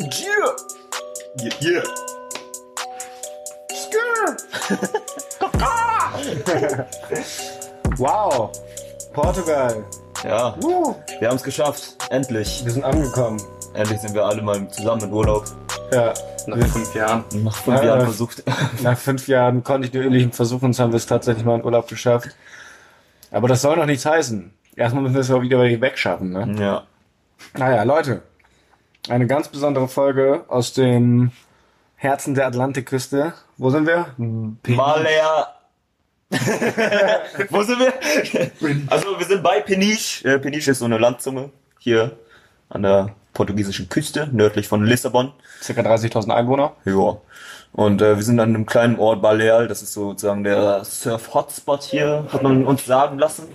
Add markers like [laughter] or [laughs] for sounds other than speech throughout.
Yeah. Yeah, yeah. [laughs] Wow. Portugal. Ja, Uh, wir haben es geschafft. Endlich. wir sind angekommen. Endlich sind wir alle mal zusammen im Urlaub. Ja. Nach fünf Jahren. Nach fünf Ja, Jahren versucht. Nach fünf Jahren [laughs] kontinuierlichen Versuchens haben wir es tatsächlich mal in Urlaub geschafft. Aber das soll noch nichts heißen. Erstmal müssen wir es auch wieder wegschaffen, ne? Ja. Naja, Leute. Eine ganz besondere Folge aus dem Herzen der Atlantikküste. Wo sind wir? Malaya. [laughs] Wo sind wir? Also wir sind bei Peniche. Äh, Peniche ist so eine Landzunge hier an der portugiesischen Küste, nördlich von Lissabon. Circa 30.000 Einwohner. Ja. Und äh, wir sind an einem kleinen Ort Baleal, das ist sozusagen der Surf-Hotspot hier, hat man uns sagen lassen.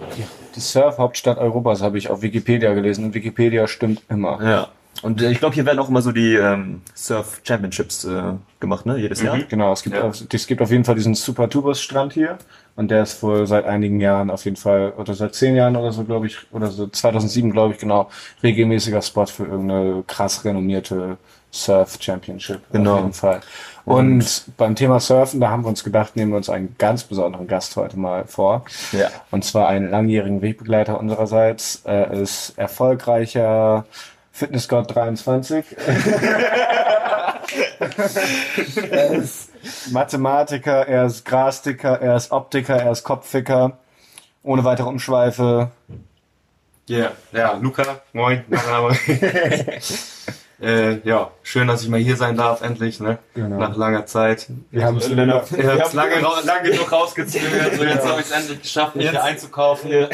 Die Surf-Hauptstadt Europas habe ich auf Wikipedia gelesen. Und Wikipedia stimmt immer. Ja. Und äh, ich glaube, hier werden auch immer so die ähm, Surf Championships äh, gemacht, ne? Jedes Jahr. Genau, es gibt, Ja. auf, es gibt auf jeden Fall diesen Super Tubus Strand hier. Und der ist wohl seit einigen Jahren auf jeden Fall, oder seit zehn Jahren oder so, glaube ich, oder so 2007, glaube ich, genau, regelmäßiger Spot für irgendeine krass renommierte Surf Championship. Genau. Auf jeden Fall. Und beim Thema Surfen, da haben wir uns gedacht, nehmen wir uns einen ganz besonderen Gast heute mal vor. Ja. Und zwar einen langjährigen Wegbegleiter unsererseits. Er ist erfolgreicher Fitnessgott 23. [laughs] er ist Mathematiker, er ist Grastiker, er ist Optiker, er ist Kopfficker. Ohne weitere Umschweife. Yeah. Ja, Luca, moin, mein Name. [laughs] äh, ja, schön, dass ich mal hier sein darf, endlich, ne? Genau. Nach langer Zeit. Wir haben es hab's lange, ra- lange genug rausgezögert, [laughs] so jetzt habe ich es endlich geschafft, mich hier einzukaufen. Hier.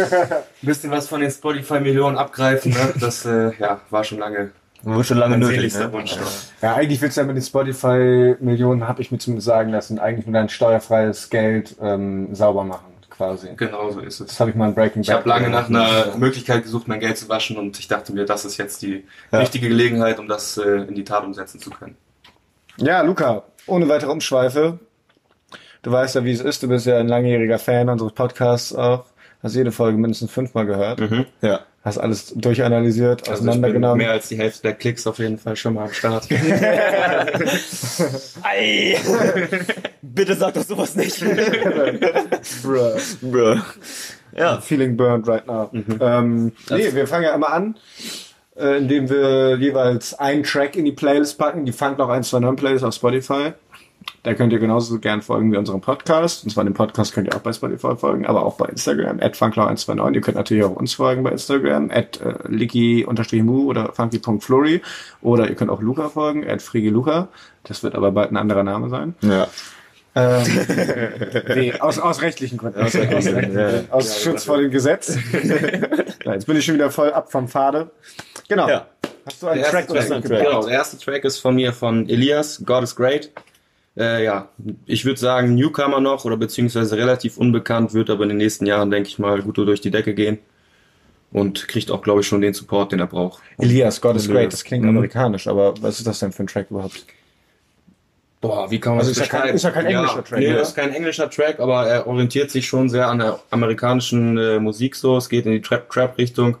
[laughs] Bisschen was von den Spotify-Millionen abgreifen, ne? Das äh, ja, war schon lange War schon lange nötig. Ne? Wunsch. Ja, eigentlich willst du ja mit den Spotify-Millionen, habe ich mir zumindest sagen lassen, eigentlich nur dein steuerfreies Geld ähm, sauber machen, quasi. Genau so ist Das es. habe ich mal in Breaking Ich habe lange nach einer Möglichkeit gesucht, mein Geld zu waschen und ich dachte mir, das ist jetzt die Ja. richtige Gelegenheit, um das äh, in die Tat umsetzen zu können. Ja, Luca, ohne weitere Umschweife. Du weißt ja, wie es ist. Du bist ja ein langjähriger Fan unseres Podcasts auch. Hast jede Folge mindestens fünfmal gehört. Ja. Hast alles durchanalysiert, Also ich bin auseinandergenommen. mehr als die Hälfte der Klicks auf jeden Fall schon mal am Start. [laughs] [laughs] Ei! Bitte sag doch sowas nicht. Bruh. Bruh. Ja. Feeling burned right now. Ähm, nee, wir fangen ja immer an, äh, indem wir jeweils einen Track in die Playlist packen. Die Funk noch 129 Playlist auf Spotify. Da könnt ihr genauso gern folgen wie unserem Podcast. Und zwar den Podcast könnt ihr auch bei Spotify folgen, aber auch bei Instagram, at funklau129. Ihr könnt natürlich auch uns folgen bei Instagram, at äh, licky-mu oder funky.flori. Oder ihr könnt auch Luca folgen, at frigiluca. Das wird aber bald ein anderer Name sein. Ja. Ähm, [laughs] nee, aus, aus rechtlichen Gründen. Aus, aus, Gründen. aus Schutz vor dem Gesetz. [laughs] ja, jetzt bin ich schon wieder voll ab vom Pfade. Genau. Ja. Hast du einen Der Track erste oder Track, so? genau, der erste Track ist von mir von Elias, God is Great. Äh, ja, ich würde sagen Newcomer noch oder beziehungsweise relativ unbekannt, wird aber in den nächsten Jahren, denke ich mal, gut durch die Decke gehen und kriegt auch, glaube ich, schon den Support, den er braucht. Elias, God is Great. Das klingt Mhm. amerikanisch, aber was ist das denn für ein Track überhaupt? Boah, wie kann man Also das ist ja kein- beschreiben? ist ja kein englischer Track, Nee, oder? ist kein englischer Track, aber er orientiert sich schon sehr an der amerikanischen äh, Musik so. Es geht in die Trap-Trap-Richtung.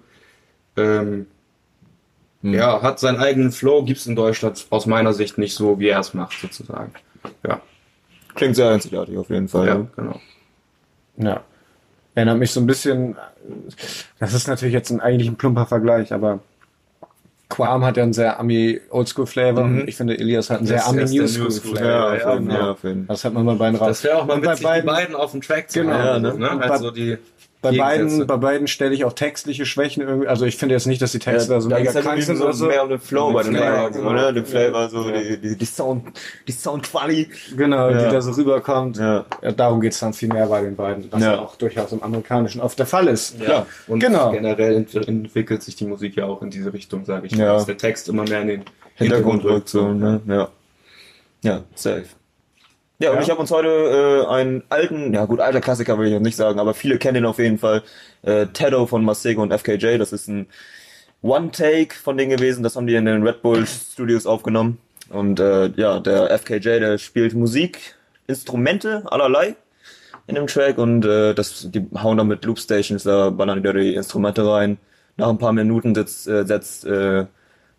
Ähm, Ja, hat seinen eigenen Flow, gibt's in Deutschland aus meiner Sicht nicht so, wie er es macht, sozusagen. Ja, Klingt sehr einzigartig auf jeden Fall. ja, genau. Ja. Erinnert mich so ein bisschen, das ist natürlich jetzt ein, eigentlich ein plumper Vergleich, aber Quam hat ja einen sehr Ami-Oldschool-Flavor und ich finde, Elias hat einen sehr Das Ami-Newschool-Flavor. Newschool, Ja, Ja, ja. Das hat man bei beiden raus. Das wäre auch mal bei witzig, die beiden, beiden auf dem Track zu Genau. haben. Ja, ne? ne? Und Halt bei- so die bei beiden, bei beiden stelle ich auch textliche Schwächen irgendwie. Also ich finde jetzt nicht, dass die Texte da so mega ja krank sind so oder so. mehr um den Flow bei den Flavor, beiden, genau. oder? Den Flavor, so Ja. die, die, die Sound, die Soundquali. Genau, Ja. die da so rüberkommt. Ja. Ja, darum geht's dann viel mehr bei den beiden, was Ja. ja auch durchaus im Amerikanischen oft der Fall ist. Ja, und Genau. generell ent entwickelt sich die Musik ja auch in diese Richtung, sage ich mal. Ja. Dass der Text immer mehr in den Hintergrund rückt. rückt, so, ne? Ja. Ja, safe. Ja, und Ja. ich habe uns heute äh, einen alten, ja gut, alter Klassiker will ich jetzt nicht sagen, aber viele kennen ihn auf jeden Fall. Äh, Teddo von Masego und FKJ, das ist ein One-Take von denen gewesen, das haben die in den Red Bull Studios aufgenommen. Und äh, ja, der FKJ, der spielt Musik, Instrumente allerlei in dem Track und äh, das, die hauen dann mit Loopstations, da ballern die da die Instrumente rein. Nach ein paar Minuten setzt, äh, setzt äh,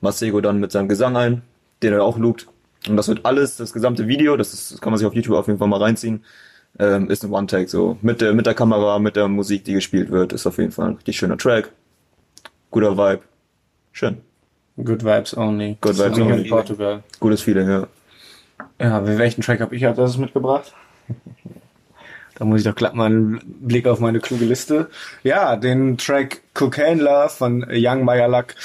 Masego dann mit seinem Gesang ein, den er auch loopt. Und das wird alles, das gesamte Video, das, ist, das kann man sich auf YouTube auf jeden Fall mal reinziehen, ähm, ist ein One-Take so. Mit der, mit der Kamera, mit der Musik, die gespielt wird, ist auf jeden Fall ein richtig schöner Track. Guter Vibe. Schön. Good Vibes Only. Good Vibes in Only. Portugal. Gutes Feeling, ja. Ja, welchen Track habe ich als erstes mitgebracht? [laughs] Da muss ich doch glatt mal einen Blick auf meine kluge Liste. Ja, den Track Cocaine Love von Young Mayalak.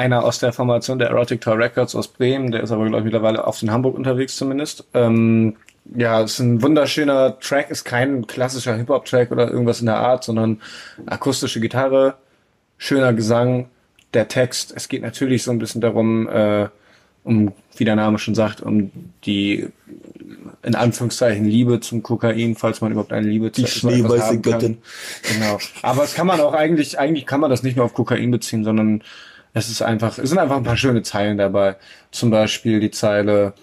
Einer aus der Formation der Erotic Tour Records aus Bremen. Der ist aber, glaube ich, mittlerweile auf in Hamburg unterwegs zumindest. Ähm, ja, es ist ein wunderschöner Track. Ist kein klassischer Hip-Hop-Track oder irgendwas in der Art, sondern akustische Gitarre, schöner Gesang, der Text. Es geht natürlich so ein bisschen darum, äh, um, wie der Name schon sagt, um die in Anführungszeichen Liebe zum Kokain, falls man überhaupt eine Liebe zu Die schneeweiße. Göttin. Genau. Aber es kann man auch eigentlich, eigentlich kann man das nicht nur auf Kokain beziehen, sondern es ist einfach, es sind einfach ein paar schöne Zeilen dabei. Zum Beispiel die Zeile,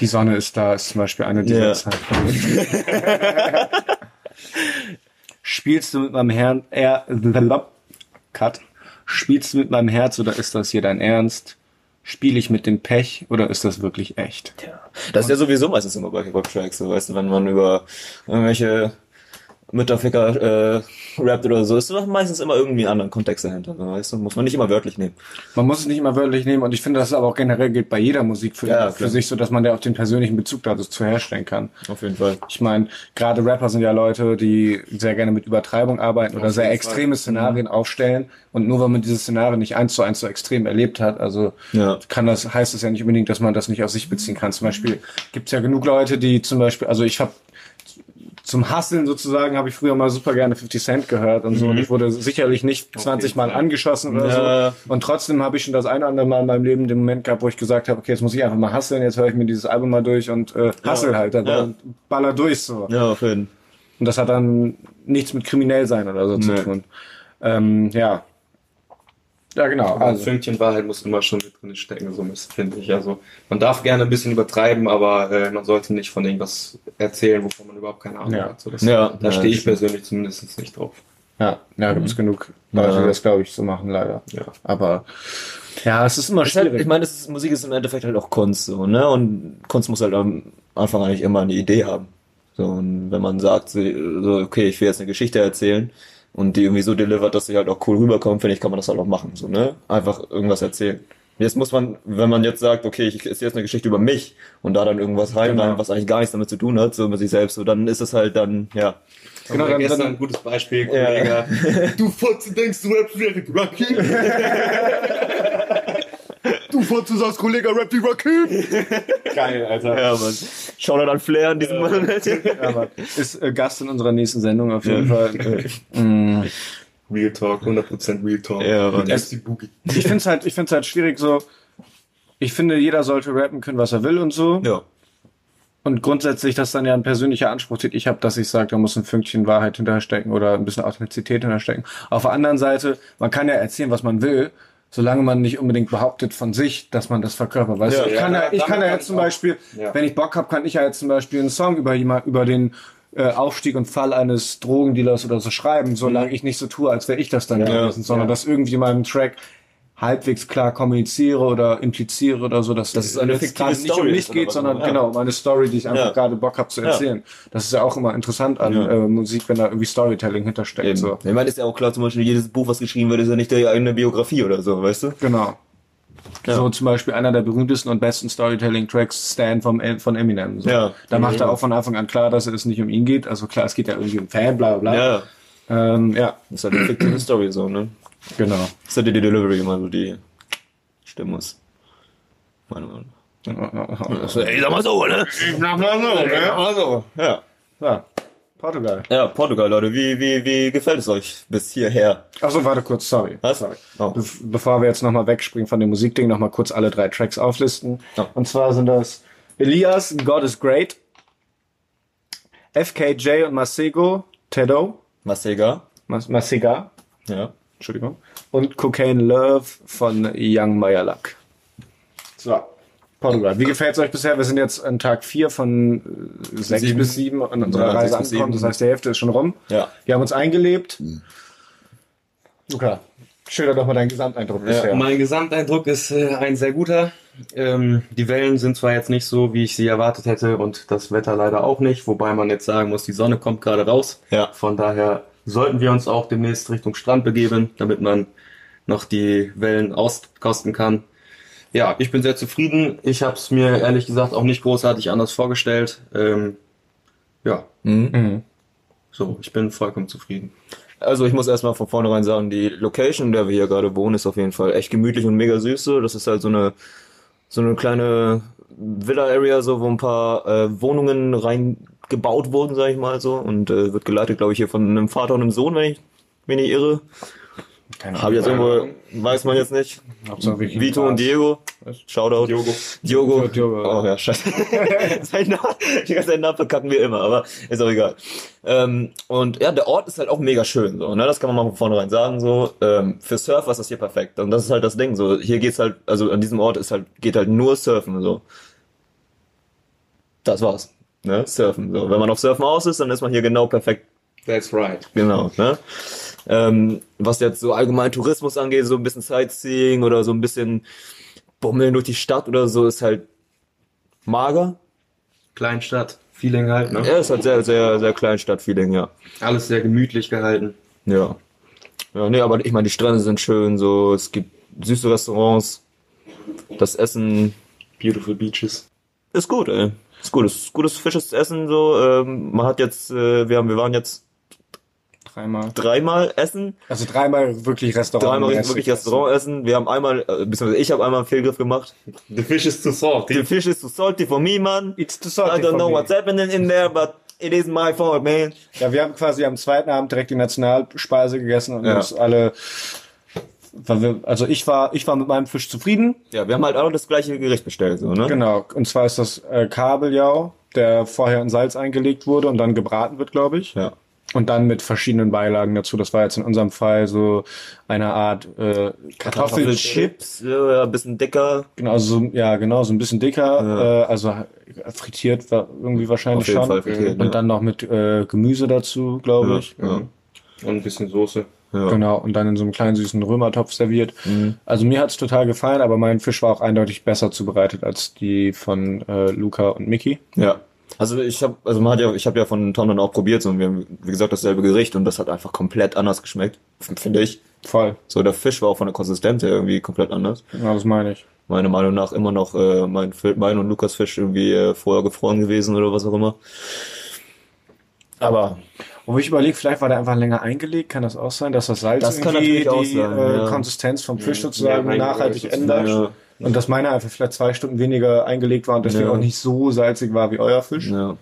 die Sonne ist da, ist zum Beispiel eine dieser Ja. Zeilen. [laughs] Spielst du mit meinem Herrn, er, Cut. Spielst du mit meinem Herz oder ist das hier dein Ernst? Spiele ich mit dem Pech oder ist das wirklich echt? Das ist ja sowieso meistens immer bei Hip-Hop-Tracks, so, weißt du, wenn man über irgendwelche Mütterficker äh, rappt oder so, ist doch meistens immer irgendwie einen anderen Kontext dahinter, so, weißt du, muss man nicht immer wörtlich nehmen. Man muss es nicht immer wörtlich nehmen und ich finde, das aber auch generell gilt bei jeder Musik für, Ja, für sich so, dass man ja auch den persönlichen Bezug dazu herstellen kann. Auf jeden Fall. Ich meine, gerade Rapper sind ja Leute, die sehr gerne mit Übertreibung arbeiten oder Auf sehr jeden extreme Szenarien aufstellen. Und nur weil man diese Szenarien nicht eins zu eins so extrem erlebt hat, also Ja. kann das, heißt das ja nicht unbedingt, dass man das nicht auf sich beziehen kann. Zum Beispiel gibt's ja genug Leute, die zum Beispiel, also ich habe zum Hasseln sozusagen habe ich früher mal super gerne 50 Cent gehört und so. Und ich wurde sicherlich nicht 20 Mal Fall. angeschossen oder Ja. so. Und trotzdem habe ich schon das eine oder andere Mal in meinem Leben den Moment gehabt, wo ich gesagt habe, okay, jetzt muss ich einfach mal hasseln, jetzt höre ich mir dieses Album mal durch und äh, hassel halt, aber Ja. baller durch so. Ja, auf jeden Fall. Und das hat dann nichts mit kriminell sein oder so Nee. zu tun. Ähm, ja. Ja, genau. Also. Ein Fünkchen Wahrheit muss immer schon mit drin stecken, so ein bisschen, finde ich. Also man darf gerne ein bisschen übertreiben, aber äh, man sollte nicht von irgendwas erzählen, wovon man überhaupt keine Ahnung Ja. hat. So, das, Ja, da ja, stehe ich stimmt. persönlich zumindest nicht drauf. ja, ja, gibt es genug Leute, Ja. die das, glaube ich, so machen, leider. Ja. Aber ja, es ist immer halt, schwierig. ich meine, es ist, Musik ist im Endeffekt halt auch Kunst, so, ne? Und Kunst muss halt am Anfang eigentlich immer eine Idee haben. So, und wenn man sagt, so, so, okay, ich will jetzt eine Geschichte erzählen und die irgendwie so delivert, dass sie halt auch cool rüberkommt, finde ich, kann man das halt auch machen, so, ne? Einfach irgendwas erzählen. Jetzt muss man, wenn man jetzt sagt, okay, ich ist jetzt eine Geschichte über mich und da dann irgendwas reinmachen, Genau. was eigentlich gar nichts damit zu tun hat, so mit sich selbst, so, dann ist es halt dann, ja. Genau, dann- gestern dann- ein gutes Beispiel, Ja. Kollege. [laughs] Du Fotze denkst, du rappst wie Rakim. Du Fotze sagst, Kollege rappt wie Rakim. [laughs] geil, Alter. Ja, man. Shoutout an Flair in diesem Moment. Ja, Mann. Ist äh, Gast in unserer nächsten Sendung auf jeden Fall. Mm. Real Talk, 100% Real Talk. Ja, Mann. Mit MC Boogie. Ich finde es halt, ich find's halt schwierig so. Ich finde, jeder sollte rappen können, was er will und so. Ja. Und grundsätzlich, dass dann ja ein persönlicher Anspruch, den ich habe, dass ich sage, da muss ein Fünkchen Wahrheit hinterstecken oder ein bisschen Authentizität hinterstecken. Auf der anderen Seite, man kann ja erzählen, was man will, solange man nicht unbedingt behauptet von sich, dass man das verkörpert. Weißt Ja, du, ich ja, kann ja, ja, ich kann ja jetzt zum auch. Beispiel, Ja. wenn ich Bock habe, kann ich ja jetzt zum Beispiel einen Song über jemand, über den äh, Aufstieg und Fall eines Drogendealers oder so schreiben, solange ich nicht so tue, als wäre ich das dann gewesen, sondern dass irgendwie in meinem Track halbwegs klar kommuniziere oder impliziere oder so, dass Dass es eine fiktive gerade nicht um Story mich geht, sondern immer. genau um eine Story, die ich einfach Ja. gerade Bock habe zu Ja. erzählen. Das ist ja auch immer interessant an Ja. äh, Musik, wenn da irgendwie Storytelling hintersteckt. Eben. So. Ich meine, ist ja auch klar, zum Beispiel jedes Buch, was geschrieben wird, ist ja nicht der eigene Biografie oder so, weißt du? Genau. Ja. So zum Beispiel einer der berühmtesten und besten Storytelling-Tracks, Stan vom, von Eminem. So. Ja. Da macht er auch von Anfang an klar, dass es nicht um ihn geht. Also klar, es geht ja irgendwie um Fan, bla bla bla. Ja. Ähm, ja, Das ist halt eine fiktive Story so, ne? Genau. Ist halt die Delivery immer so, die stimmen muss. Meine Meinung. ja. Ey, sag mal so, ne? Mach mal so, ne? mal so. Ja. Portugal. Ja, Portugal, Leute, wie, wie, wie gefällt es euch bis hierher? Achso, warte kurz, sorry. Was? Sorry. Oh. Be bevor wir jetzt nochmal wegspringen von dem Musikding, nochmal kurz alle drei Tracks auflisten. Ja. Und zwar sind das Elias, God is Great, FKJ und Masego, Tedo, Masega. Mas Masega, Ja. Entschuldigung, und Cocaine Love von Young Mayalak. So, Portugal. Wie gefällt's euch bisher? Wir sind jetzt an Tag 4 von äh, sechs Sieben. bis sieben an unserer Ja, Reise angekommen. Das heißt, die Hälfte ist schon rum. Ja. Wir haben uns eingelebt. Luca, Schilder doch mal deinen Gesamteindruck bisher. Mein Gesamteindruck ist äh, ein sehr guter. Ähm, die Wellen sind zwar jetzt nicht so, wie ich sie erwartet hätte und das Wetter leider auch nicht, wobei man jetzt sagen muss, die Sonne kommt gerade raus. Ja. Von daher sollten wir uns auch demnächst Richtung Strand begeben, damit man noch die Wellen auskosten kann. Ja, ich bin sehr zufrieden. Ich habe es mir ehrlich gesagt auch nicht großartig anders vorgestellt. Ähm, ja, Mhm. so, ich bin vollkommen zufrieden. Also ich muss erstmal von vornherein sagen, die Location, in der wir hier gerade wohnen, ist auf jeden Fall echt gemütlich und mega süß. So. Das ist halt so eine so eine kleine Villa-Area, so wo ein paar äh, Wohnungen reingebaut wurden, sag ich mal so. Und äh, wird geleitet, glaube ich, hier von einem Vater und einem Sohn, wenn ich mich nicht irre. Keine Habe jetzt irgendwo, weiß man jetzt nicht. Hauptsache Vito und Diego. Shoutout. Diogo. Diogo. Diogo. Oh ja, scheiße. [laughs] Sein Name, ganze Namen verkacken wir immer, aber ist auch egal. Ähm, und ja, der Ort ist halt auch mega schön, so, ne? Das kann man mal von vornherein sagen, so. Ähm, für Surfer ist das hier perfekt. Und das ist halt das Ding, so. Hier geht's halt, also an diesem Ort ist halt, geht halt nur Surfen, so. Das war's. Ne? Surfen, so. Wenn man auf Surfen aus ist, dann ist man hier genau perfekt That's right. Genau, ne? Ähm, was jetzt so allgemein Tourismus angeht, so ein bisschen Sightseeing oder so ein bisschen Bummeln durch die Stadt oder so, ist halt mager. Kleinstadt, Feeling halt, ne? Er ist halt sehr, sehr, sehr Kleinstadt-Feeling, ja. Alles sehr gemütlich gehalten. Ja. Ja, nee, aber ich meine, die Strände sind schön, so, es gibt süße Restaurants. Das Essen Beautiful Beaches. ist gut, ey. Ist gut, ist gutes fisches Essen, so. Ähm, man hat jetzt, äh, wir haben, wir waren jetzt Dreimal. dreimal essen. Also dreimal wirklich Restaurant. Dreimal wirklich Restaurant essen. Wir haben einmal, äh, beziehungsweise ich habe einmal einen Fehlgriff gemacht. The fish is too salty. The fish is too salty for me, man. It's too I salty don't for know me. what's happening in there, but it isn't my fault, man. Ja, wir haben quasi am zweiten Abend direkt die Nationalspeise gegessen und Ja. uns alle, weil wir, also ich war, ich war mit meinem Fisch zufrieden. Ja, wir haben halt alle das gleiche Gericht bestellt, so, ne? Genau. Und zwar ist das äh, Kabeljau, der vorher in Salz eingelegt wurde und dann gebraten wird, glaube ich. Ja. Und dann mit verschiedenen Beilagen dazu. Das war jetzt in unserem Fall so eine Art äh, Kartoffelchip. Kartoffelchips, ja, ein bisschen dicker. Genau, so, ja, genau, so ein bisschen dicker, Ja. äh, also äh, frittiert war irgendwie wahrscheinlich Auf jeden schon. Fall frittiert, und ja. dann noch mit äh, Gemüse dazu, glaube Ja, ich. ja. Und ein bisschen Soße. Ja. Genau, und dann in so einem kleinen süßen Römertopf serviert. Also mir hat's total gefallen, aber mein Fisch war auch eindeutig besser zubereitet als die von äh, Luca und Mickey. Ja. Also ich habe, also man hat ja, ich habe ja von Tom dann auch probiert, so, und wir haben, wie gesagt, dasselbe Gericht und das hat einfach komplett anders geschmeckt, finde ich. Voll. So, der Fisch war auch von der Konsistenz her irgendwie komplett anders. Ja, das meine ich. Meiner Meinung nach immer noch äh, mein, mein und Lukas Fisch irgendwie äh, vorher gefroren gewesen oder was auch immer. Aber Wo ich überlege, vielleicht war der einfach länger eingelegt, kann das auch sein, dass das Salz Das kann irgendwie natürlich auch die sein, äh, ja. Konsistenz vom Fisch sozusagen nachhaltig ändert. Ja. Und dass meiner einfach vielleicht zwei Stunden weniger eingelegt war und deswegen Ja. auch nicht so salzig war wie euer Fisch. ja,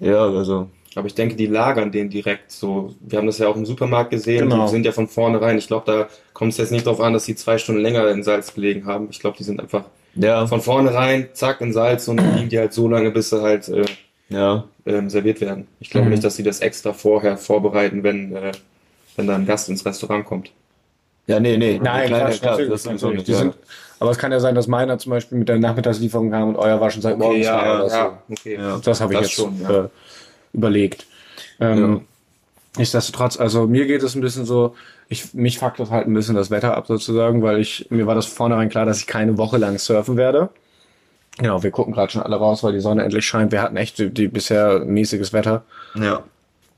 ja, also Aber ich denke, die lagern den direkt so. Wir haben das ja auch im Supermarkt gesehen. Genau. Die sind ja von vornherein. Ich glaube, da kommt es jetzt nicht darauf an, dass sie zwei Stunden länger in Salz gelegen haben. Ich glaube, die sind einfach ja, von vornherein, zack, in Salz und dann liegen die halt so lange, bis sie halt äh, ja, ähm, serviert werden. Ich glaube Mhm. nicht, dass sie das extra vorher vorbereiten, wenn, äh, wenn da ein Gast ins Restaurant kommt. ja, nee, nee, Nein, kleine, Quatsch, natürlich, das sowieso natürlich. nicht. Die Ja. sind, aber es kann ja sein, dass meiner zum Beispiel mit der Nachmittagslieferung kam und euer war schon seit morgens da oder so. okay. Ja. Das habe ich jetzt schon, ja. äh, überlegt. Ähm, Nichtsdestotrotz, also mir geht es ein bisschen so, ich, mich fuckt das halt ein bisschen das Wetter ab sozusagen, weil ich, mir war das vornherein klar, dass ich keine Woche lang surfen werde. Genau, wir gucken gerade schon alle raus, weil die Sonne endlich scheint. Wir hatten echt die, die bisher mäßiges Wetter. ja.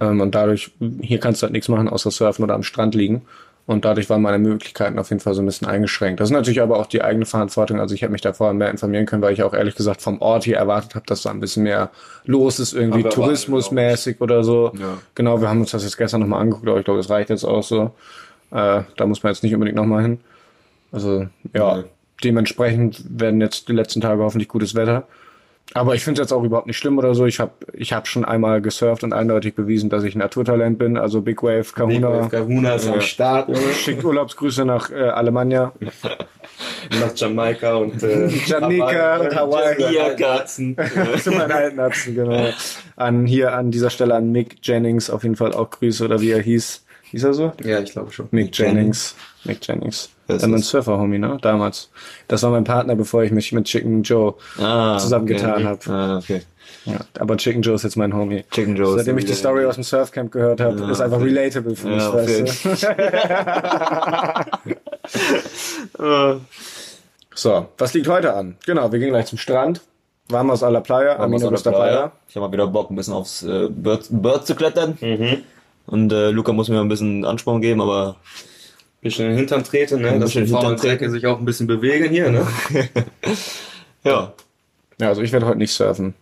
Ähm, und dadurch, hier kannst du halt nichts machen, außer surfen oder am Strand liegen. Und dadurch waren meine Möglichkeiten auf jeden Fall so ein bisschen eingeschränkt. Das ist natürlich aber auch die eigene Verantwortung. Also ich hätte mich da vorher mehr informieren können, weil ich auch ehrlich gesagt vom Ort hier erwartet habe, dass da ein bisschen mehr los ist, irgendwie tourismusmäßig oder so. Ja. Genau, wir haben uns das jetzt gestern nochmal angeguckt, aber ich glaube, das reicht jetzt auch so. Äh, da muss man jetzt nicht unbedingt nochmal hin. Also ja, Nee. Dementsprechend werden jetzt die letzten Tage hoffentlich gutes Wetter. Aber ich finde es jetzt auch überhaupt nicht schlimm oder so. Ich habe ich hab schon einmal gesurft und eindeutig bewiesen, dass ich ein Naturtalent bin. Also Big Wave, Big Kahuna. Wave Kahuna ist am Start, Junge. Schickt Urlaubsgrüße nach äh, Alemannia. [laughs] nach Jamaika und äh, [laughs] Jamaika und Hawaii. Ja, Katzen. [laughs] Zu meinen alten Ärzten, genau. An hier an dieser Stelle an Mick Jennings auf jeden Fall auch Grüße oder wie er hieß. Hieß er so? Ja, ich glaube schon. Mick Jennings. Mick Jennings. Wer ist Äh, mein das? Surfer-Homie, ne? Damals. Das war mein Partner, bevor ich mich mit Chicken Joe Ah, zusammengetan okay. hab. Ah, okay. Ja, aber Chicken Joe ist jetzt mein Homie. Chicken Joe ist Seitdem ich die Story aus dem Surfcamp gehört habe, Ja, ist einfach okay. relatable für mich, Ja, weißt du? [laughs] [laughs] So, was liegt heute an? Genau, wir gehen gleich zum Strand. Warm aus aller Playa. Waren wir Amino aus ist der dabei. Playa. Ich habe mal wieder Bock, ein bisschen aufs äh, Bird, Bird zu klettern. Und äh, Luca muss mir ein bisschen Ansporn geben, aber bisschen in den Hintern treten, ne? Dass die faulen sich auch ein bisschen bewegen hier, ne? [laughs] ja, Ja, also ich werde heute nicht surfen.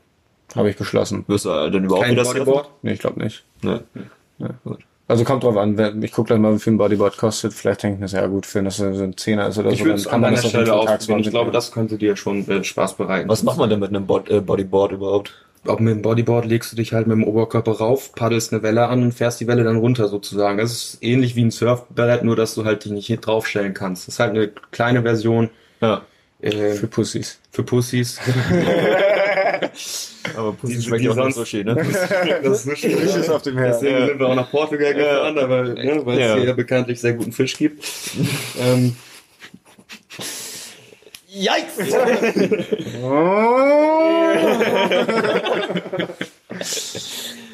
Habe ich beschlossen. wirst du äh, dann überhaupt Kein wieder Bodyboard. Nee, ich glaube nicht. surfen? Nee. Gut. Also kommt drauf an, ich gucke gleich mal, wie viel ein Bodyboard kostet. Vielleicht denke ich, das ist ja gut, für das so ein Zehner ist oder Ich so. würde es an man das auf Stelle tagsüber Ich glaube, das könnte dir schon äh, Spaß bereiten. Was macht man denn mit einem Bod äh, Bodyboard überhaupt? Ob mit dem Bodyboard legst du dich halt mit dem Oberkörper rauf, paddelst eine Welle an und fährst die Welle dann runter sozusagen. Das ist ähnlich wie ein Surfbrett, nur dass du halt dich nicht hier draufstellen kannst. Das ist halt eine kleine Version Ja. äh, Für Pussys. für Pussys. [laughs] Aber Pussy schmeckt ja auch nicht sonst- so schön, ne? [laughs] das ist so schön. Fisches auf dem Herz. Deswegen sind wir auch nach Portugal gefahren, aber ne, weil es Ja. hier ja bekanntlich sehr guten Fisch gibt. [laughs] ähm, Yikes! [laughs]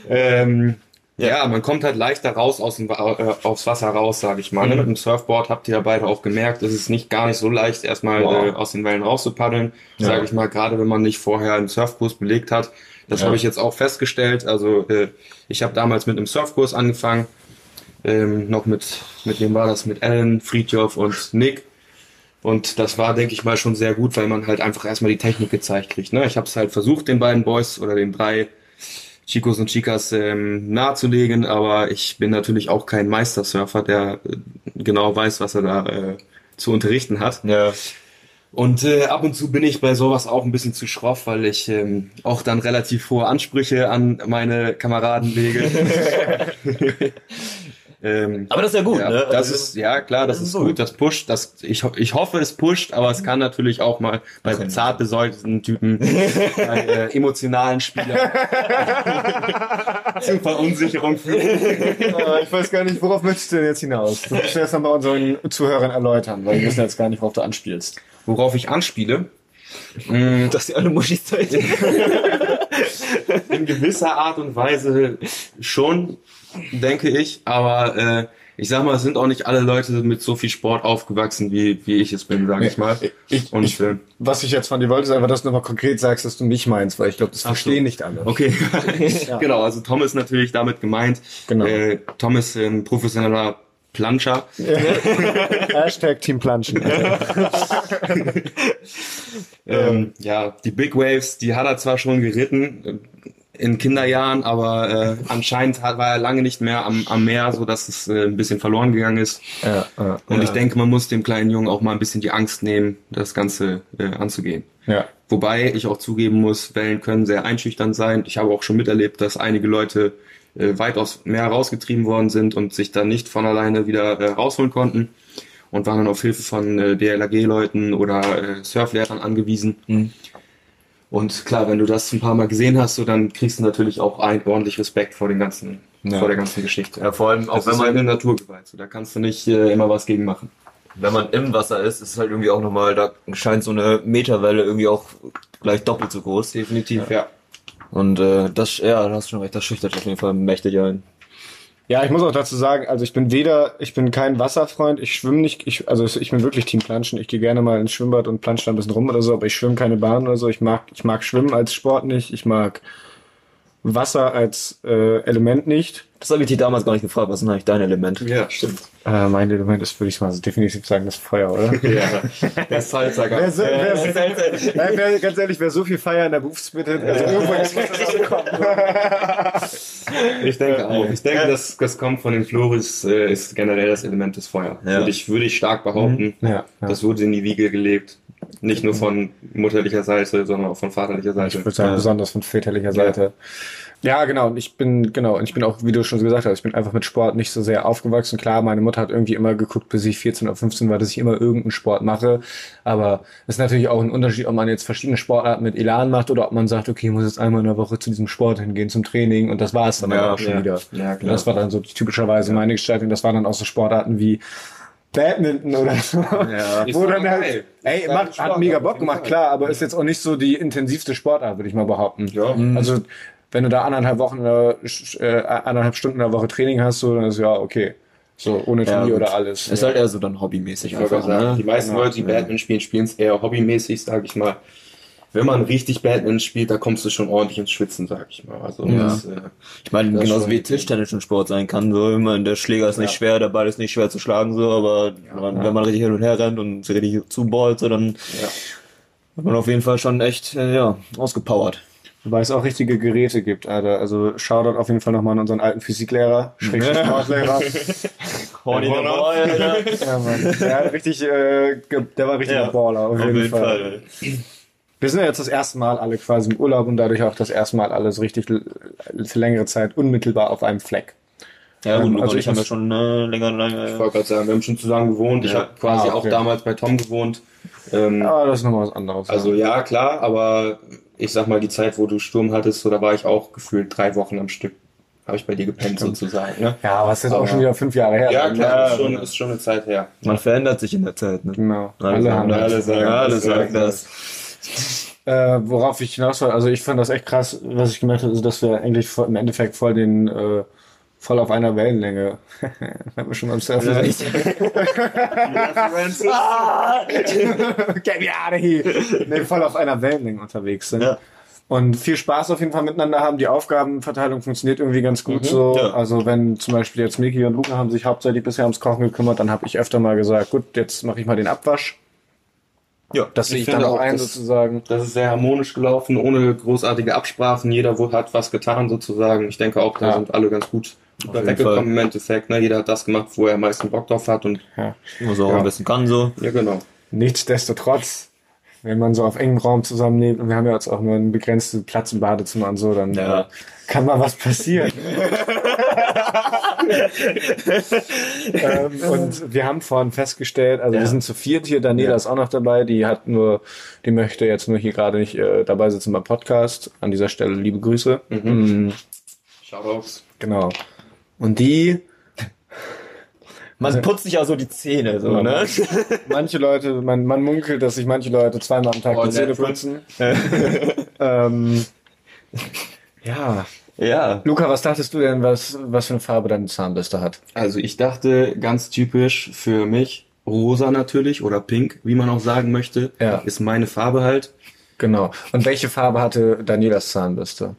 Ähm, ja. man kommt halt leichter raus aus dem, äh, aufs Wasser raus, sage ich mal. Ne? Mit dem Surfboard habt ihr ja beide auch gemerkt, es ist nicht gar nicht so leicht, erstmal Wow. äh, aus den Wellen rauszupaddeln, Ja. sage ich mal, gerade wenn man nicht vorher einen Surfkurs belegt hat. Das Ja. habe ich jetzt auch festgestellt. Also äh, ich habe damals mit einem Surfkurs angefangen, ähm, noch mit, mit wem war das? Mit Alan, Friedjof und Nick. Und das war, denke ich mal, schon sehr gut, weil man halt einfach erstmal die Technik gezeigt kriegt. Ne? Ich habe es halt versucht, den beiden Boys oder den drei Chicos und Chicas ähm, nahezulegen, aber ich bin natürlich auch kein Meistersurfer, der äh, genau weiß, was er da äh, zu unterrichten hat. Ja. Und äh, ab und zu bin ich bei sowas auch ein bisschen zu schroff, weil ich ähm, auch dann relativ hohe Ansprüche an meine Kameraden lege. [laughs] [laughs] ähm, Aber das ist ja gut, ja, ne? Das Also- ist, ja klar, das, Das ist ist gut. gut, das pusht, das, ich, ich hoffe, es pusht, aber es kann natürlich auch mal bei kann zart besäugten Typen, [laughs] bei äh, emotionalen Spielern zu [laughs] Verunsicherung führen. [laughs] Ich weiß gar nicht, worauf möchtest du denn jetzt hinaus? Du musst jetzt nochmal unseren Zuhörern erläutern, weil wir wissen jetzt gar nicht, worauf du anspielst. Worauf ich anspiele, mh, Dass die alle Muschis Zeit in gewisser Art und Weise schon, denke ich, aber äh, ich sag mal, es sind auch nicht alle Leute mit so viel Sport aufgewachsen, wie, wie ich es bin, sage ich mal. Ich, Und ich, äh, was ich jetzt von dir wollte, ist einfach, dass du nochmal konkret sagst, dass du mich meinst, weil ich glaube, das so. verstehen nicht alle. Okay, [laughs] [laughs] Ja. genau, also Tom ist natürlich damit gemeint. Genau. Äh, Tom ist ein professioneller Planscher. [laughs] Hashtag Team Planschen. Ähm, ja, die Big Waves, die hat er zwar schon geritten in Kinderjahren, aber äh, anscheinend hat, war er lange nicht mehr am, am Meer, so dass es äh, ein bisschen verloren gegangen ist. ja, ja, Und ich denke, man muss dem kleinen Jungen auch mal ein bisschen die Angst nehmen, das Ganze äh, anzugehen. ja. Wobei ich auch zugeben muss, Wellen können sehr einschüchternd sein. Ich habe auch schon miterlebt, dass einige Leute äh, weit aus Meer rausgetrieben worden sind und sich dann nicht von alleine wieder äh, rausholen konnten und waren dann auf Hilfe von äh, DLRG-Leuten oder äh, Surflehrern angewiesen. Mhm. Und klar, wenn du das ein paar Mal gesehen hast, so dann kriegst du natürlich auch ein ordentlich Respekt vor den ganzen, Ja. vor der ganzen Geschichte. Ja, vor allem auch Das wenn halt man, eine Naturgewalt, so, da kannst du nicht äh, immer was gegen machen. wenn man im Wasser ist, ist es halt irgendwie auch nochmal, da scheint so eine Meterwelle irgendwie auch gleich doppelt so groß. Definitiv, ja. Und äh, das, ja, da hast du schon recht, das schüchtert auf jeden Fall mächtig ein. Ja, ich muss auch dazu sagen, also ich bin weder, ich bin kein Wasserfreund, ich schwimme nicht, ich, also ich bin wirklich Team Planschen. Ich gehe gerne mal ins Schwimmbad und plansche da ein bisschen rum oder so, aber ich schwimme keine Bahn oder so. Ich mag, ich mag Schwimmen als Sport nicht, ich mag Wasser als äh, Element nicht. Das habe ich dich damals gar nicht gefragt, was ist denn eigentlich dein Element? Ja, stimmt. Äh, mein Element ist, würde ich mal so definitiv sagen, das Feuer, oder? [laughs] Ja, der Salzsager. Wer, so, wer, Nein, wer, ganz ehrlich, wer so viel Feier in der Berufsbitte, also irgendwo ist was [laughs] kommen. [laughs] Ich denke auch. Ich denke, das, das kommt von den Floris, äh, ist generell das Element des Feuer. Ja. Würde, ich, würde ich stark behaupten. Ja, ja. Das wurde in die Wiege gelegt. Nicht nur von mutterlicher Seite, sondern auch von vaterlicher Seite. Ich würde sagen, besonders von väterlicher Seite. Ja, genau. Und ich bin, genau, und ich bin auch, wie du schon so gesagt hast, ich bin einfach mit Sport nicht so sehr aufgewachsen. Klar, meine Mutter hat irgendwie immer geguckt, bis ich 14 oder 15 war, dass ich immer irgendeinen Sport mache. Aber es ist natürlich auch ein Unterschied, ob man jetzt verschiedene Sportarten mit Elan macht oder ob man sagt, okay, ich muss jetzt einmal in der Woche zu diesem Sport hingehen, zum Training. Und das war es dann Ja, auch schon ja. wieder. Ja, klar. das war dann so typischerweise meine Gestaltung. Das waren dann auch so Sportarten wie Badminton oder so. Ja. Ist Wo dann halt, geil. ey, macht, Sport, hat mega Bock gemacht, klar, aber ist jetzt auch nicht so die intensivste Sportart, würde ich mal behaupten. Ja. Also, wenn du da anderthalb Wochen, äh, anderthalb Stunden in der Woche Training hast, so, dann ist ja okay. So, ohne Ja, Turnier oder alles. Ist halt eher so dann hobbymäßig einfach, ne? die meisten Genau. Leute, die Batman spielen, spielen es eher hobbymäßig, sag ich mal. Wenn man richtig Batman spielt, da kommst du schon ordentlich ins Schwitzen, sag ich mal. Also Ja. das, äh, Ich meine, genauso wie. Tischtennis ein Sport sein kann, so immer, der Schläger ist nicht Ja. schwer, der Ball ist nicht schwer zu schlagen, so, aber man, wenn man richtig hin und her rennt und richtig zuballt, so, dann ja. hat man auf jeden Fall schon echt, äh, ja, ausgepowert. Wobei es auch richtige Geräte gibt, Alter. Also Shoutout auf jeden Fall nochmal an unseren alten Physiklehrer, Schrägstrich [laughs] Sportlehrer. Horny der Boy, Alter. ja, Mann. Der, hat richtig, äh, der war richtig Ja, ein Baller, auf, Auf jeden, jeden Fall. Fall. Wir sind ja jetzt das erste Mal alle quasi im Urlaub und dadurch auch das erste Mal alles richtig l- für längere Zeit unmittelbar auf einem Fleck. Ja, gut, Ähm, also und ich ich haben ja schon äh, länger, Ich lange. wollte gerade sagen, wir haben schon zusammen gewohnt. Ich Ja. habe quasi Ah, okay. auch damals bei Tom gewohnt. Ähm, Aber das ist nochmal was anderes. Also ja, klar, aber ich sag mal, die Zeit, wo du Sturm hattest, so, da war ich auch gefühlt drei Wochen am Stück. Habe ich bei dir gepennt sozusagen. Ne? ja, aber es ist jetzt auch schon wieder fünf Jahre her. Ja, dann, klar, ist, schon, ist schon eine Zeit her. Man verändert sich in der Zeit, ne? Genau. Alle Alle haben sagen das. alle sagen alle das, sagen das. Äh, worauf ich hinaus wollte, also ich fand das echt krass, was ich gemerkt habe, ist, dass wir eigentlich im Endeffekt voll den, äh, voll auf einer Wellenlänge, [laughs] wenn wir schon am Surfen sind. [laughs] Get me out of here! Nee, voll auf einer Wellenlänge unterwegs sind. Ja. Und viel Spaß auf jeden Fall miteinander haben. Die Aufgabenverteilung funktioniert irgendwie ganz gut so. ja. Also wenn zum Beispiel jetzt Miki und Luca haben sich hauptsächlich bisher ums Kochen gekümmert, dann habe ich öfter mal gesagt, gut, jetzt mache ich mal den Abwasch. Ja, Das Ich sehe ich finde dann auch ein sozusagen. Das ist sehr harmonisch gelaufen, ohne großartige Absprachen. Jeder hat was getan sozusagen. Ich denke auch, da Ja. sind alle ganz gut jeden weggekommen Fall. im Endeffekt. Ne? Jeder hat das gemacht, wo er am meisten Bock drauf hat. Und Ja. was auch Ja. am besten kann, so. ja, genau. Nichtsdestotrotz, wenn man so auf engem Raum zusammenlebt und wir haben ja jetzt auch nur einen begrenzten Platz im Badezimmer und so, dann Ja. äh, kann mal was passieren. [laughs] ähm, und wir haben vorhin festgestellt, also wir Ja. sind zu viert hier, Daniela Ja. ist auch noch dabei, die hat nur, die möchte jetzt nur hier gerade nicht äh, dabei sitzen beim Podcast. An dieser Stelle liebe Grüße. Mhm. Shoutouts. Genau. Und die, Man putzt sich ja so die Zähne, so, Ja. ne? manche Leute, man, man munkelt, dass sich manche Leute zweimal am Tag Oh, die Zähne Netflix. putzen. [laughs] ähm, ja. Ja. Luca, was dachtest du denn, was, was für eine Farbe deine Zahnbürste hat? Also ich dachte, ganz typisch für mich, rosa natürlich oder pink, wie man auch sagen möchte, Ja. ist meine Farbe halt. Genau. Und welche Farbe hatte Danielas Zahnbürste?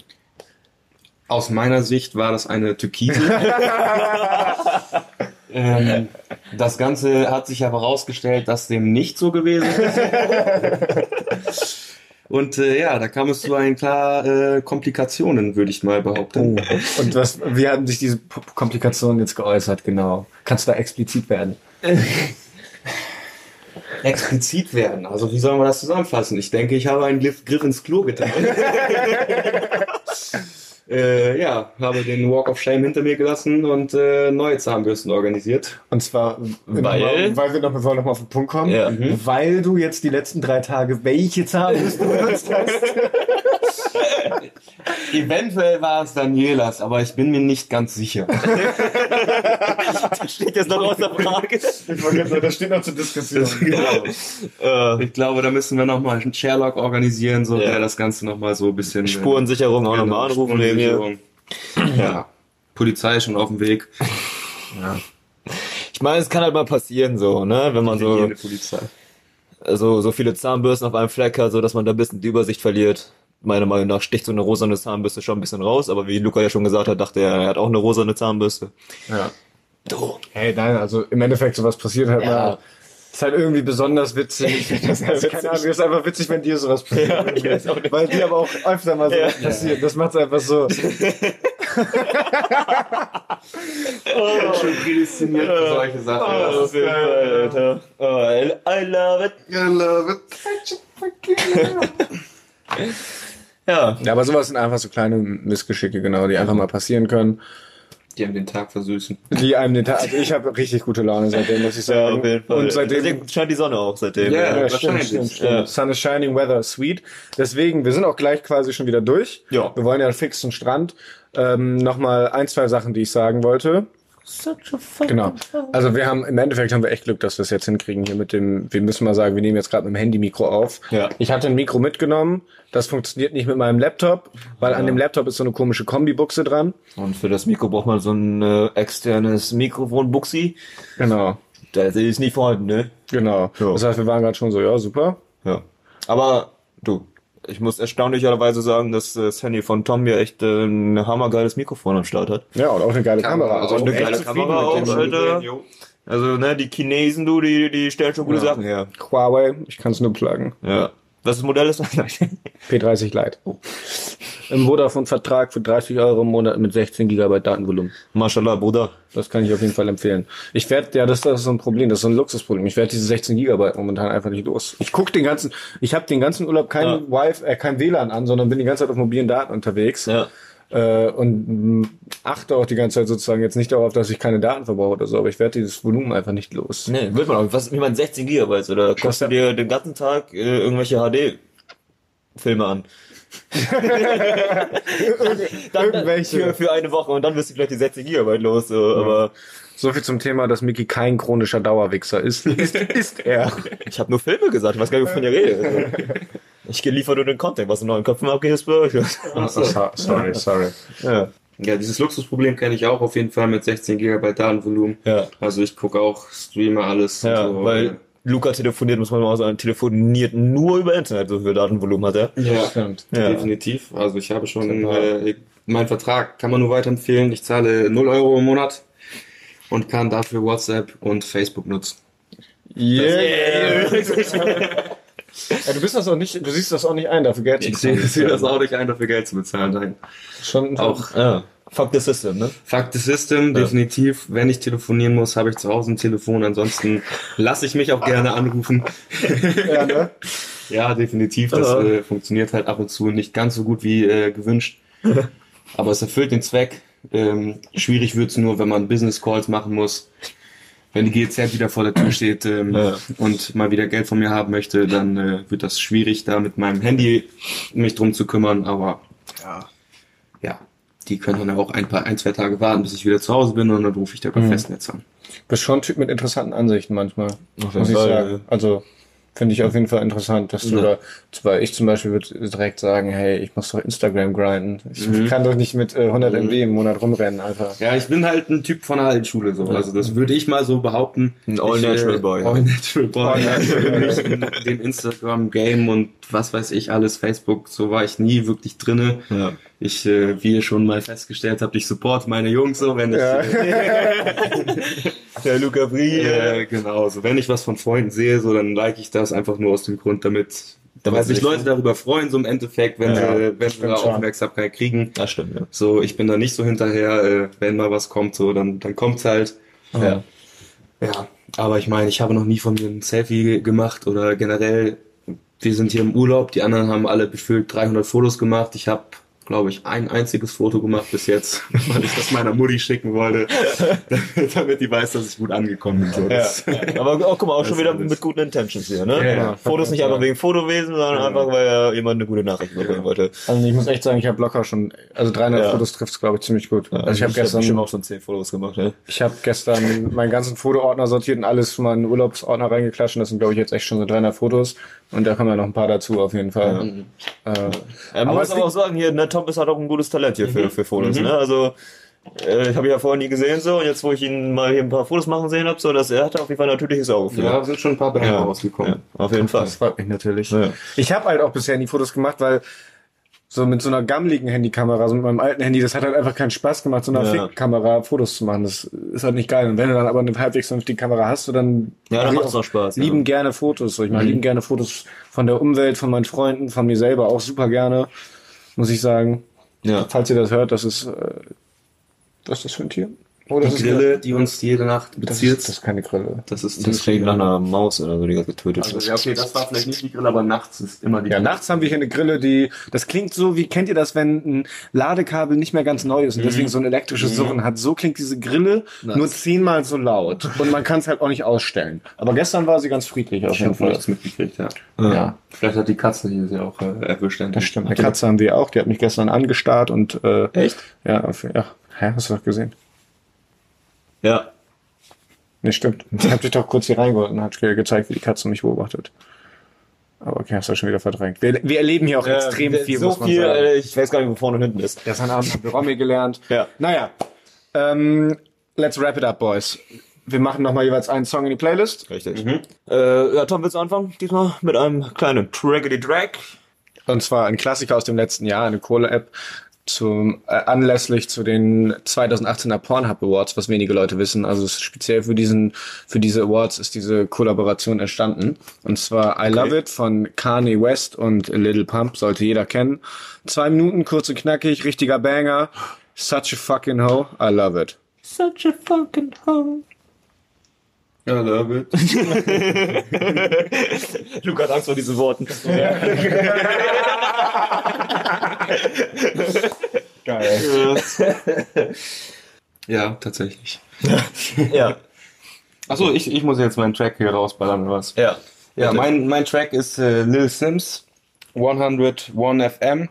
Aus meiner Sicht war das eine Türkise. [laughs] [laughs] ähm, das Ganze hat sich aber herausgestellt, dass dem nicht so gewesen ist. [laughs] Und äh, ja, da kam es zu ein paar äh, Komplikationen, würde ich mal behaupten. Und was, wie haben sich diese P- Komplikationen jetzt geäußert, genau? Kannst du da explizit werden? Explizit werden. Also wie soll man das zusammenfassen? Ich denke, ich habe einen Griff, Griff ins Klo getan. Äh, ja, habe den Walk of Shame hinter mir gelassen und äh, neue Zahnbürsten organisiert. Und zwar, Weil? weil wir noch, bevor wir noch mal auf den Punkt kommen, Ja. weil du jetzt die letzten drei Tage welche Zahnbürste benutzt hast. [laughs] Eventuell war es Danielas, aber ich bin mir nicht ganz sicher. [laughs] Das steht jetzt noch außer Frage. Ich wollte jetzt sagen, das steht noch zur Diskussion. äh, Ich glaube, da müssen wir nochmal einen Sherlock organisieren, so Ja. der das Ganze nochmal so ein bisschen... äh, Spurensicherung auch genau, nochmal anrufen. Spurensicherung. Ja. Polizei ist schon auf dem Weg. Ich meine, es kann halt mal passieren, so, ne? Wenn man so, so, so viele Zahnbürsten auf einem Fleck hat, so dass man da ein bisschen die Übersicht verliert. Meiner Meinung nach sticht so eine rosane Zahnbürste schon ein bisschen raus, aber wie Luca ja schon gesagt hat, dachte er, er hat auch eine rosane Zahnbürste. Ja. Du. Hey, nein, also im Endeffekt sowas passiert halt Ja. mal. Ist halt irgendwie besonders witzig. [laughs] Das ist, keine Ahnung, ist einfach witzig, wenn dir sowas passiert. Ja, ich weiß auch nicht. Weil dir aber auch öfter mal so Ja. passiert. Das macht's einfach so. [laughs] [laughs] Schon prädestiniert für solche Sachen. Oh, auf jeden Fall, Alter. Oh, I, I love it. Ja. Ja, aber sowas sind einfach so kleine Missgeschicke, genau, die einfach mal passieren können. Die haben den Tag versüßen. Die einem den Tag, also ich habe richtig gute Laune seitdem, muss ich sagen. Und seitdem, Deswegen scheint die Sonne auch seitdem. Ja, Ja, stimmt, wahrscheinlich. stimmt, stimmt. Ja. Sun is shining, weather is sweet. Deswegen, wir sind auch gleich quasi schon wieder durch. Ja. Wir wollen ja fix zum Strand. Ähm, Nochmal ein, zwei Sachen, die ich sagen wollte. Genau. Also wir haben im Endeffekt haben wir echt Glück, dass wir es jetzt hinkriegen hier mit dem. Wir müssen mal sagen, wir nehmen jetzt gerade mit dem Handy-Mikro auf. Ja. Ich hatte ein Mikro mitgenommen. Das funktioniert nicht mit meinem Laptop, weil an dem Laptop ist so eine komische Kombibuchse dran. Und für das Mikro braucht man so ein äh, externes Mikrofon-Buxi. Genau. Das ist nicht vorhanden, ne? Genau. Ja. Das heißt, wir waren gerade schon so, ja super. Ja. Aber du, ich muss erstaunlicherweise sagen, dass das Handy von Tom ja echt äh, ein hammergeiles Mikrofon am Start hat. Ja und auch eine geile Kamera. Also auch eine geile Kamera auch, Alter. Also, ne, die Chinesen, du, die, die stellen schon gute Sachen her. Huawei. Ich kann es nur pluggen. Ja. Was das Modell ist? [laughs] P30 Lite. Im Vodafone-Vertrag für 30 Euro im Monat mit 16 GB Datenvolumen. Mashallah, Bruder. Das kann ich auf jeden Fall empfehlen. Ich werde, ja, das, das ist so ein Problem, das ist so ein Luxusproblem. Ich werde diese 16 Gigabyte momentan einfach nicht los. Ich guck den ganzen, ich habe den ganzen Urlaub kein Ja. Wi-Fi, äh, kein WLAN an, sondern bin die ganze Zeit auf mobilen Daten unterwegs. Ja. Äh, und achte auch die ganze Zeit sozusagen jetzt nicht darauf, dass ich keine Daten verbrauche oder so, aber ich werde dieses Volumen einfach nicht los. Nee, wird man auch. Was, ich meine, 16 Gigabyte, oder? Kostet dir den ganzen Tag äh, irgendwelche HD-Filme an. [laughs] dann, Irgendwelche. Für, für eine Woche und dann wirst du vielleicht die 16 Gigabyte los, so, aber So viel zum Thema, dass Mickey kein chronischer Dauerwichser ist. ist, ist er. ich habe nur Filme gesagt, ich weiß gar nicht, wovon ihr redet. [laughs] Ich liefere nur den Content, was in neuen Köpfen abgeht, ist bei euch. sorry, sorry. Ja. Ja, dieses Luxusproblem kenne ich auch auf jeden Fall mit 16 GB Datenvolumen. Ja. Also ich gucke auch, streame alles. Ja, so, weil Luca telefoniert, muss man mal sagen, telefoniert nur über Internet, so viel Datenvolumen hat er. ja, Stimmt. Ja. definitiv. Also ich habe schon äh, meinen Vertrag kann man nur weiterempfehlen. Ich zahle 0 Euro im Monat und kann dafür WhatsApp und Facebook nutzen. Yeah. Ja, du bist das auch nicht, du siehst das auch nicht ein, dafür Geld zu Ich sehe bezahlen. das auch nicht ein, dafür Geld zu bezahlen. Nein. Schon Auch Ja. Fuck the system, ne? Fuck the System, definitiv. Wenn ich telefonieren muss, habe ich zu Hause ein Telefon. Ansonsten lasse ich mich auch gerne anrufen. [laughs] Ja, ne? Ja, definitiv. Das Ja. äh, funktioniert halt ab und zu nicht ganz so gut wie äh, gewünscht. [laughs] Aber es erfüllt den Zweck. Ähm, schwierig wird's nur, wenn man Business Calls machen muss. Wenn die GZ wieder vor der Tür steht ähm, Ja. und mal wieder Geld von mir haben möchte, dann äh, wird das schwierig, da mit meinem Handy mich drum zu kümmern. Aber Ja. ja, die können dann auch ein paar, ein, zwei Tage warten, bis ich wieder zu Hause bin und dann rufe ich da per Mhm. Festnetz an. Bist schon ein Typ mit interessanten Ansichten manchmal. Jeden Muss ich sagen. ja. Also, finde ich auf jeden Fall interessant, dass du Ja. da, weil ich zum Beispiel würde direkt sagen, hey, ich muss doch Instagram grinden. Ich Mhm. kann doch nicht mit äh, 100 MB im Monat rumrennen, einfach. Ja, ich bin halt ein Typ von der alten Schule so. Also das würde ich mal so behaupten. Ein All-Natural Ich, Boy, ja. All Natural Boy. All natural. Nicht in dem Instagram Game und was weiß ich alles, Facebook, so war ich nie wirklich drinne. Ja. Ich, äh, wie ihr schon mal festgestellt habt, ich support meine Jungs so, wenn ich Ja. [laughs] Der Luca Brie, äh, genau, so wenn ich was von Freunden sehe, so dann like ich das einfach nur aus dem Grund, damit weiß sich ich. Leute darüber freuen, so im Endeffekt, wenn Ja, sie, wenn sie da. Aufmerksamkeit kriegen. Das stimmt, ja. So, ich bin da nicht so hinterher, äh, wenn mal was kommt, so, dann, dann kommt's halt. Ja. Ja, aber ich meine, ich habe noch nie von mir ein Selfie gemacht oder generell, wir sind hier im Urlaub, die anderen haben alle gefühlt 300 Fotos gemacht. Ich habe, glaube ich, ein einziges Foto gemacht bis jetzt, [laughs] weil ich das meiner Mutti schicken wollte, [laughs] damit, die weiß, dass ich gut angekommen bin. So, Ja, das- aber auch, guck mal, auch Das schon wieder alles. mit guten Intentions hier, ne? Ja, ja. Fotos nicht einfach wegen Fotowesen, sondern Ja. einfach, weil jemand eine gute Nachricht überbringen wollte. Also ich muss echt sagen, ich habe locker schon, also 300 Ja. Fotos trifft's glaube ich ziemlich gut. Ja, also ich habe gestern, auch schon 10 Fotos gemacht, ne? ich habe gestern meinen ganzen Fotoordner sortiert und alles von meinen Urlaubsordner reingeklatscht und das sind glaube ich jetzt echt schon so 300 Fotos und da kommen ja noch ein paar dazu auf jeden Fall. Äh, Aber muss es aber auch sagen, hier, ne, Tom ist halt auch ein gutes Talent hier für, für Fotos, Mhm. ne? Also, äh, ich habe ihn ja vorher nie gesehen, so, und jetzt, wo ich ihn mal hier ein paar Fotos machen sehen hab, so, dass er hat auf jeden Fall natürliches Auge für. ja, sind schon ein paar Bilder Ja. rausgekommen. Ja, auf jeden Fall. Das freut mich natürlich. Ja. Ich habe halt auch bisher nie Fotos gemacht, weil so mit so einer gammeligen Handykamera, so mit meinem alten Handy, das hat halt einfach keinen Spaß gemacht, so einer Ja. Fick-Kamera Fotos zu machen. Das ist halt nicht geil. Und wenn du dann aber eine halbwegs vernünftige Kamera hast, so dann Ja, dann mach ich macht's auch Spaß, ja. Lieben gerne Fotos. So, ich mache lieben gerne Fotos von der Umwelt, von meinen Freunden, von mir selber auch super gerne, muss ich sagen. Ja. Falls ihr das hört, das ist äh, was ist das für ein Tier? Oh, das Die ist Grille, die uns jede Nacht Das bezielt, ist, das ist keine Grille. das ist Das klingt nach einer Maus oder so, die gerade getötet Also, wird. ja, okay, das war vielleicht nicht die Grille, aber nachts ist immer die Ja, Grille. nachts haben wir hier eine Grille, die, das klingt so, wie kennt ihr das, wenn ein Ladekabel nicht mehr ganz neu ist und deswegen so ein elektrisches Surren hat. So klingt diese Grille nur zehnmal so laut und man kann es halt auch nicht ausstellen. Aber gestern war sie ganz friedlich auf Ich jeden Fall. nichts mitgekriegt, ja. Ja, Vielleicht hat die Katze hier sie auch äh, erwischt. das stimmt. Eine Katze haben wir auch, die hat mich gestern angestarrt und, äh, Echt? ja, auf, ja. Hä, hast du doch gesehen? Ja. Nee, stimmt. Ich hab dich doch kurz hier reingeholt und hat ge- gezeigt, wie die Katze mich beobachtet. Aber okay, hast du schon wieder verdrängt. Wir, wir erleben hier auch extrem viel, so muss man viel, sagen. äh, ich weiß gar nicht, wo vorne und hinten ist. Gestern Abend haben wir Romy gelernt. Ja. Naja, ähm, let's wrap it up, boys. Wir machen nochmal jeweils einen Song in die Playlist. Richtig. Äh, ja, Tom, willst du anfangen diesmal mit einem kleinen Traggedy Drag? Und zwar ein Klassiker aus dem letzten Jahr, eine Kohle-App, zum äh, anlässlich zu den 2018er Pornhub Awards, was wenige Leute wissen. Also speziell für diesen für diese Awards ist diese Kollaboration entstanden. Und zwar I Love It von Kanye West und Little Pump sollte jeder kennen. Zwei Minuten, kurz und knackig, richtiger Banger. Such a fucking hoe, I love it. Such a fucking home. I love it. [laughs] Luca hat Angst vor diesen Worten. [laughs] Geil. Ja, tatsächlich. ja. [laughs] Achso, ich, ich muss jetzt meinen Track hier rausballern, oder was? Ja. Ja, Bitte. mein, mein Track ist äh, Lil Sims, 101 FM.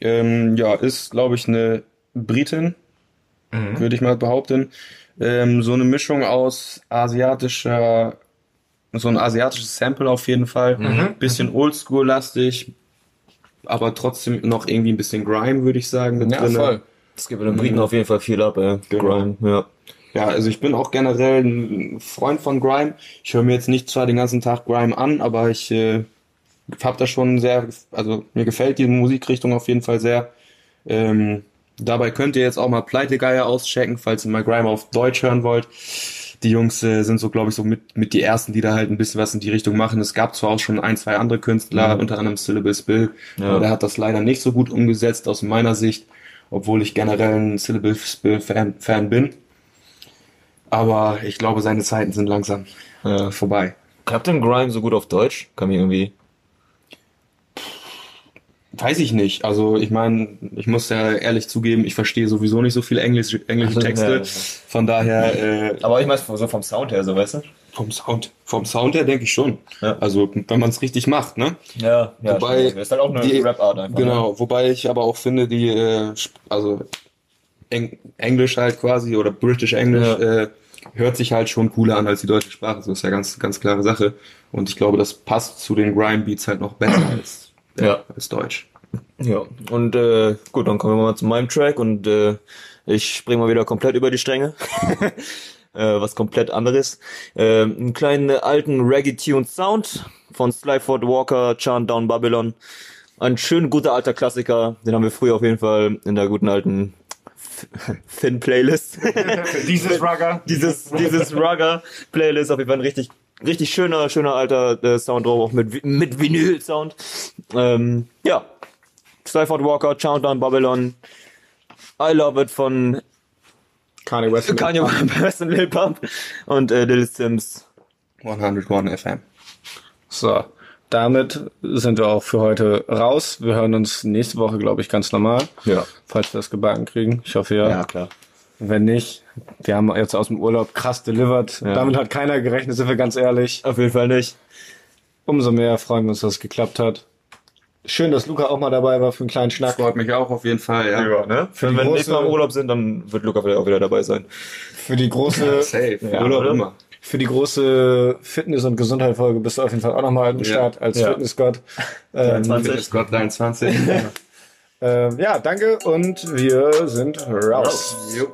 Ähm, ja, ist, glaube ich, eine Britin, würde ich mal behaupten. Ähm, so eine Mischung aus asiatischer, so ein asiatisches Sample auf jeden Fall. Bisschen oldschool-lastig, aber trotzdem noch irgendwie ein bisschen Grime, würde ich sagen. Mit Ja, drinne. voll. Das gibt den Briten auf jeden Fall viel ab, ey. Grime, ja. Ja, also ich bin auch generell ein Freund von Grime. Ich höre mir jetzt nicht zwar den ganzen Tag Grime an, aber ich äh, habe da schon sehr, also mir gefällt die Musikrichtung auf jeden Fall sehr. Ähm, dabei könnt ihr jetzt auch mal Pleitegeier auschecken, falls ihr mal Grime auf Deutsch hören wollt. Die Jungs äh, sind so, glaube ich, so mit, mit die ersten, die da halt ein bisschen was in die Richtung machen. Es gab zwar auch schon ein, zwei andere Künstler, unter anderem Syllabus Bill, Ja. aber der hat das leider nicht so gut umgesetzt aus meiner Sicht, obwohl ich generell ein Syllabus Bill Fan, Fan bin. Aber ich glaube, seine Zeiten sind langsam äh, vorbei. Klappt denn Grime so gut auf Deutsch? Kann mir irgendwie. Weiß ich nicht. Also ich meine, ich muss ja ehrlich zugeben, ich verstehe sowieso nicht so viele Englisch, englische Ach so, Texte. Von daher äh, Aber ich meine, so vom Sound her, so weißt du? vom Sound, vom Sound her denke ich schon. Ja. Also wenn man es richtig macht, ne? Ja, ja. Wobei stimmt. ist halt auch eine die- Rap-Art einfach. ne? Genau, wobei ich aber auch finde, die, äh, also Eng Englisch halt quasi oder British English Ja. äh, hört sich halt schon cooler an als die deutsche Sprache. Das ist ja ganz, ganz klare Sache. Und ich glaube, das passt zu den Grime Beats halt noch besser als, Ja. als Deutsch. Ja, und äh, gut, dann kommen wir mal zu meinem Track und äh, ich springe mal wieder komplett über die Stränge. [laughs] äh, was komplett anderes. Äh, einen kleinen alten Reggae-Tune-Sound von Slyford Walker, Chant Down Babylon. Ein schön guter alter Klassiker, den haben wir früher auf jeden Fall in der guten alten [laughs] Finn-Playlist. [laughs] Dieses Rugger. dieses, dieses Rugger-Playlist auf jeden Fall ein richtig, richtig schöner, schöner alter äh, Sound drauf, auch mit, mit Vinyl-Sound. Ähm, ja. Slyford Walker, Countdown Babylon. I Love It von Kanye West. Kanye [laughs] West und Lil Pump und äh, Lil Sims. 101 FM. So, damit sind wir auch für heute raus. Wir hören uns nächste Woche, glaube ich, ganz normal. Ja. Falls wir das gebacken kriegen. Ich hoffe ja. klar. Wenn nicht, wir haben jetzt aus dem Urlaub krass delivered. Damit hat keiner gerechnet, sind wir ganz ehrlich. Auf jeden Fall nicht. Umso mehr freuen wir uns, dass es geklappt hat. Schön, dass Luca auch mal dabei war für einen kleinen Schnack. Freut mich auch auf jeden Fall, ja. ne? Für Wenn wir große- nächstes Mal im Urlaub sind, dann wird Luca vielleicht auch wieder dabei sein. Für die große, Safe. Ja, oder? immer. für die große Fitness- und Gesundheitsfolge bist du auf jeden Fall auch nochmal am Start als Ja. Fitnessgott. Ähm, 23. Fitness Gott 23. ähm, ja, danke und wir sind raus. Jo.